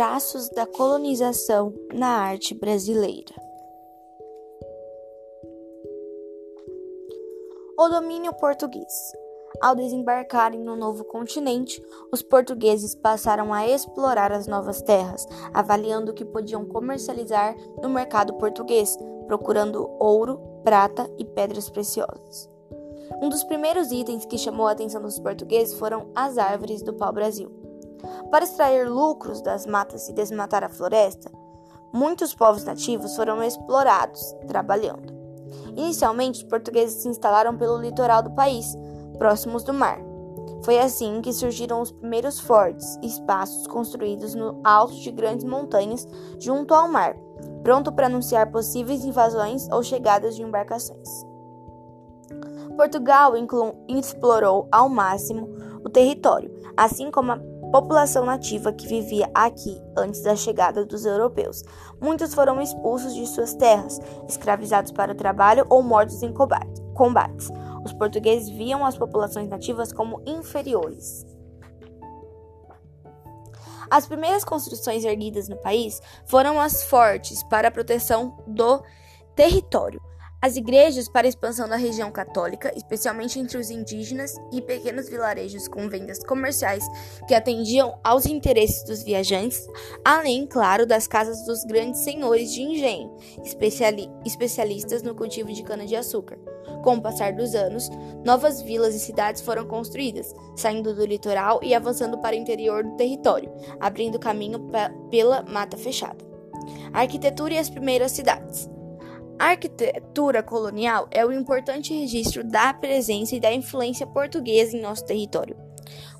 Traços da colonização na arte brasileira. O domínio português. Ao desembarcarem no novo continente, os portugueses passaram a explorar as novas terras, avaliando o que podiam comercializar no mercado português, procurando ouro, prata e pedras preciosas. Um dos primeiros itens que chamou a atenção dos portugueses foram as árvores do pau-brasil. Para extrair lucros das matas e desmatar a floresta, muitos povos nativos foram explorados, trabalhando. Inicialmente, os portugueses se instalaram pelo litoral do país, próximos do mar. Foi assim que surgiram os primeiros fortes, espaços construídos no alto de grandes montanhas junto ao mar, pronto para anunciar possíveis invasões ou chegadas de embarcações. Portugal explorou ao máximo o território, assim como a população nativa que vivia aqui antes da chegada dos europeus. Muitos foram expulsos de suas terras, escravizados para o trabalho ou mortos em combates. Os portugueses viam as populações nativas como inferiores. As primeiras construções erguidas no país foram as fortes para a proteção do território. As igrejas para expansão da região católica, especialmente entre os indígenas, e pequenos vilarejos com vendas comerciais que atendiam aos interesses dos viajantes, além, claro, das casas dos grandes senhores de engenho, especiali especialistas no cultivo de cana-de-açúcar. Com o passar dos anos, novas vilas e cidades foram construídas, saindo do litoral e avançando para o interior do território, abrindo caminho pela mata fechada. A arquitetura e as primeiras cidades. A arquitetura colonial é o importante registro da presença e da influência portuguesa em nosso território.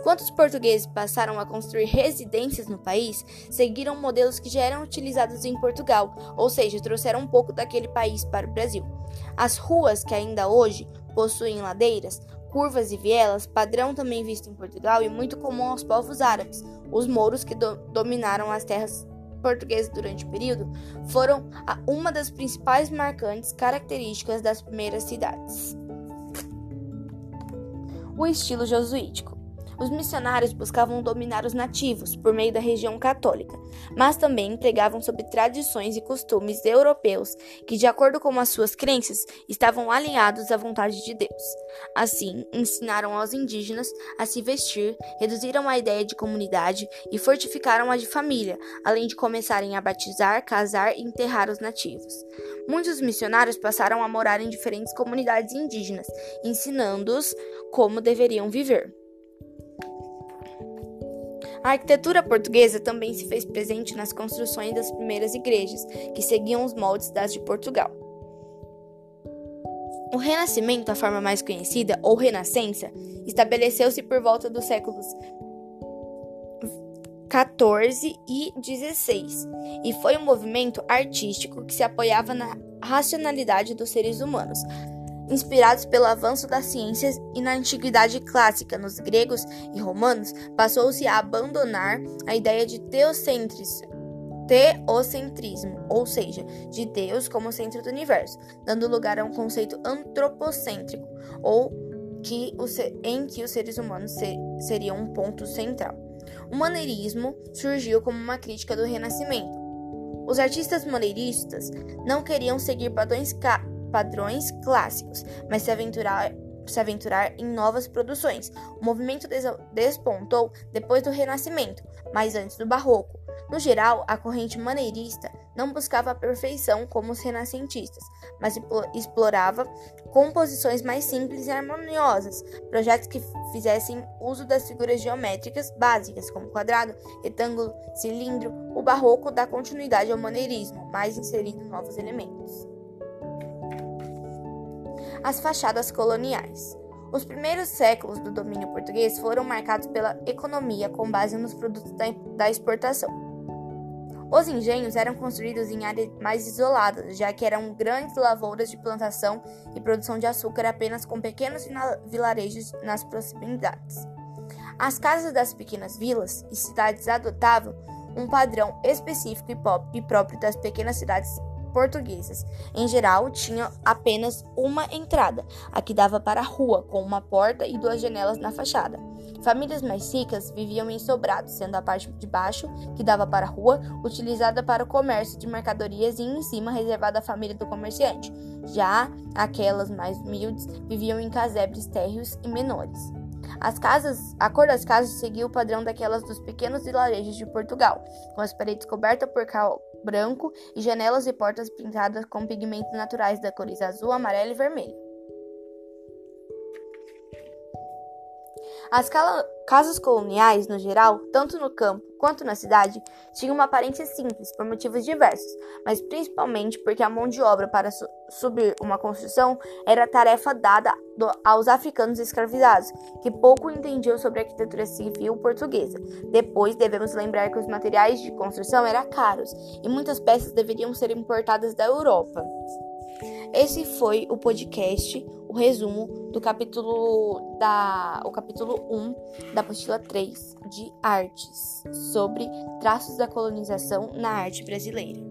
Quando os portugueses passaram a construir residências no país, seguiram modelos que já eram utilizados em Portugal, ou seja, trouxeram um pouco daquele país para o Brasil. As ruas, que ainda hoje possuem ladeiras, curvas e vielas, padrão também visto em Portugal e muito comum aos povos árabes, os mouros que do dominaram as terras portugueses durante o período foram uma das principais marcantes características das primeiras cidades. O estilo jesuítico. Os missionários buscavam dominar os nativos por meio da região católica, mas também pregavam sobre tradições e costumes europeus que, de acordo com as suas crenças, estavam alinhados à vontade de Deus. Assim, ensinaram aos indígenas a se vestir, reduziram a ideia de comunidade e fortificaram a de família, além de começarem a batizar, casar e enterrar os nativos. Muitos missionários passaram a morar em diferentes comunidades indígenas, ensinando-os como deveriam viver. A arquitetura portuguesa também se fez presente nas construções das primeiras igrejas, que seguiam os moldes das de Portugal. O Renascimento, a forma mais conhecida, ou Renascença, estabeleceu-se por volta dos séculos 14 e 16 e foi um movimento artístico que se apoiava na racionalidade dos seres humanos, Inspirados pelo avanço das ciências e na antiguidade clássica nos gregos e romanos, passou-se a abandonar a ideia de teocentrismo, ou seja, de Deus como centro do universo, dando lugar a um conceito antropocêntrico, ou que em que os seres humanos seriam um ponto central. O maneirismo surgiu como uma crítica do Renascimento. Os artistas maneiristas não queriam seguir padrões padrões clássicos, mas se aventurar, se aventurar em novas produções. O movimento despontou depois do Renascimento, mas antes do Barroco. No geral, a corrente maneirista não buscava a perfeição como os renascentistas, mas explorava composições mais simples e harmoniosas, projetos que fizessem uso das figuras geométricas básicas, como quadrado, retângulo, cilindro. O barroco dá continuidade ao maneirismo, mas inserindo novos elementos as fachadas coloniais. Os primeiros séculos do domínio português foram marcados pela economia com base nos produtos da exportação. Os engenhos eram construídos em áreas mais isoladas, já que eram grandes lavouras de plantação e produção de açúcar apenas com pequenos vilarejos nas proximidades. As casas das pequenas vilas e cidades adotavam um padrão específico e próprio das pequenas cidades portuguesas. Em geral, tinha apenas uma entrada, a que dava para a rua, com uma porta e duas janelas na fachada. Famílias mais ricas viviam em sobrados, sendo a parte de baixo, que dava para a rua, utilizada para o comércio de mercadorias e em cima reservada à família do comerciante. Já aquelas mais humildes viviam em casebres térreos e menores. As casas, a cor das casas seguia o padrão daquelas dos pequenos vilarejos de Portugal, com as paredes cobertas por cal branco e janelas e portas pintadas com pigmentos naturais da cores azul, amarelo e vermelho. As casas coloniais, no geral, tanto no campo quanto na cidade, tinham uma aparência simples por motivos diversos, mas principalmente porque a mão de obra para su subir uma construção era tarefa dada aos africanos escravizados, que pouco entendiam sobre a arquitetura civil portuguesa. Depois, devemos lembrar que os materiais de construção eram caros e muitas peças deveriam ser importadas da Europa. Esse foi o podcast, o resumo do capítulo da o capítulo 1 da apostila 3 de artes, sobre traços da colonização na arte brasileira.